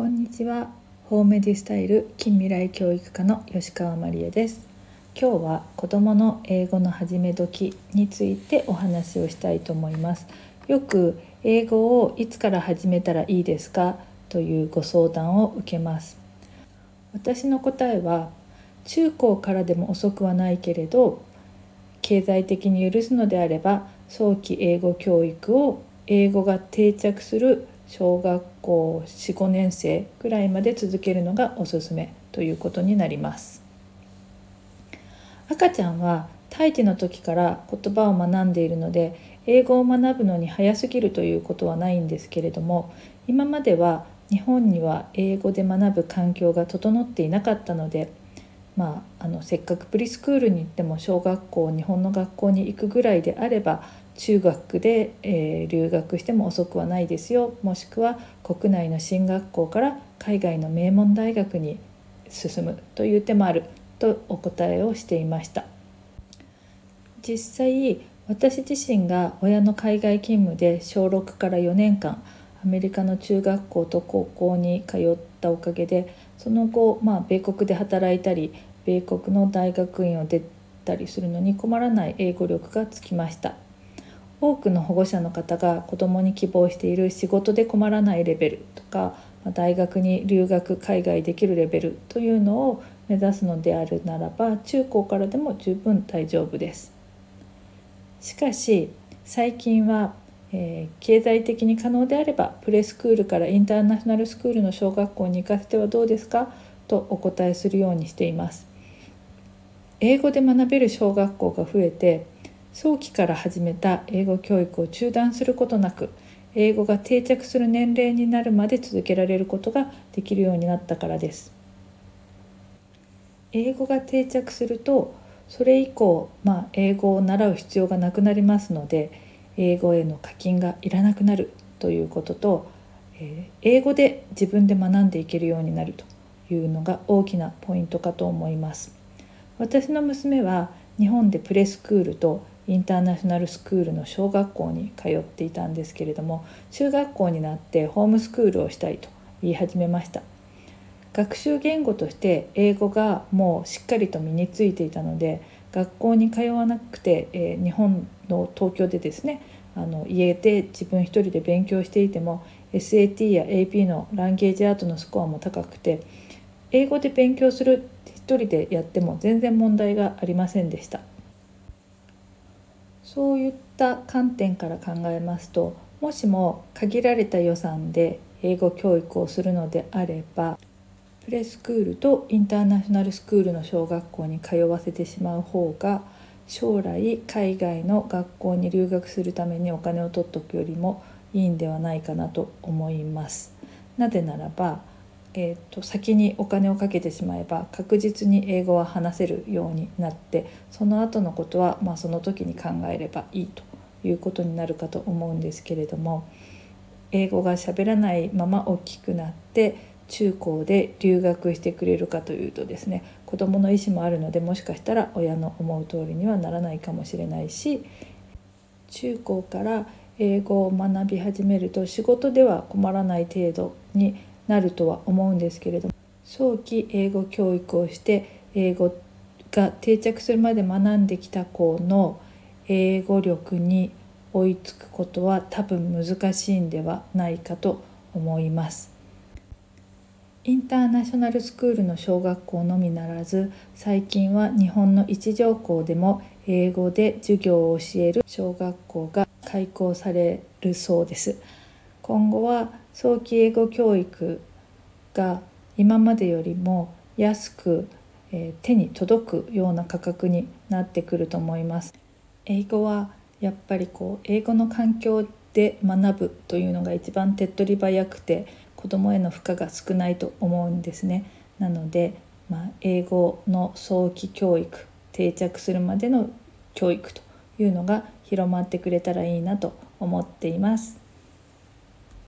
こんにちは。ホームディスタイル近未来教育科の吉川真理恵です。今日は子供の英語の始め時についてお話をしたいと思います。よく英語をいつから始めたらいいですか？というご相談を受けます。私の答えは中高からでも遅くはないけれど経済的に許すのであれば早期英語教育を英語が定着する小学校45年生ぐらいまで続けるのがおすすめということになります。赤ちゃんは胎児の時から言葉を学んでいるので英語を学ぶのに早すぎるということはないんですけれども今までは日本には英語で学ぶ環境が整っていなかったのでまあ、あのせっかくプリスクールに行っても小学校日本の学校に行くぐらいであれば中学で、えー、留学しても遅くはないですよ。もしくは国内の進学校から海外の名門大学に進むという手もある。とお答えをしていました。実際私自身が親の海外勤務で小6から4年間アメリカの中学校と高校に通ったおかげでその後、まあ、米国で働いたり米国の大学院を出たりするのに困らない英語力がつきました。多くの保護者の方が子どもに希望している仕事で困らないレベルとか大学に留学海外できるレベルというのを目指すのであるならば中高からでも十分大丈夫です。しかし最近は、えー、経済的に可能であればプレスクールからインターナショナルスクールの小学校に行かせてはどうですか？とお答えするようにしています。英語で学べる小学校が増えて早期から始めた英語教育を中断することなく英語が定着する年齢になるまで続けられることができるようになったからです。英語が定着するとそれ以降、まあ、英語を習う必要がなくなりますので英語への課金がいらなくなるということと、え英語で自分で学んでいけるようになるというのが大きなポイントかと思います。私の娘は日本でプレスクールとインターナショナルスクールの小学校に通っていたんですけれども中学校になってホームスクールをしたいと言い始めました。学習言語として英語がもうしっかりと身についていたので学校に通わなくて、えー、日本の東京でですねあの家で自分一人で勉強していても SAT や AP のランゲージアートのスコアも高くて英語で勉強する一人でやっても全然問題がありませんでした。そういった観点から考えますともしも限られた予算で英語教育をするのであればプレスクールとインターナショナルスクールの小学校に通わせてしまう方が将来海外の学校に留学するためにお金を取っておくよりもいいんではないかなと思います。なぜならばえーと、先にお金をかけてしまえば確実に英語は話せるようになってその後のことは、まあ、その時に考えればいいということになるかと思うんですけれども英語が喋らないまま大きくなって中高で留学してくれるかというとですね子どもの意思もあるのでもしかしたら親の思う通りにはならないかもしれないし中高から英語を学び始めると仕事では困らない程度になるとは思うんですけれども早期英語教育をして英語が定着するまで学んできた子の英語力に追いつくことは多分難しいんではないかと思います。インターナショナルスクールの小学校のみならず最近は日本の一条校でも英語で授業を教える小学校が開校されるそうです。今後は早期英語教育が今までよりも安く、えー、手に届くような価格になってくると思います。英語はやっぱりこう英語の環境で学ぶというのが一番手っ取り早くて子どもへの負荷が少ないと思うんですね。なので、まあ、英語の早期教育定着するまでの教育というのが広まってくれたらいいなと思っています。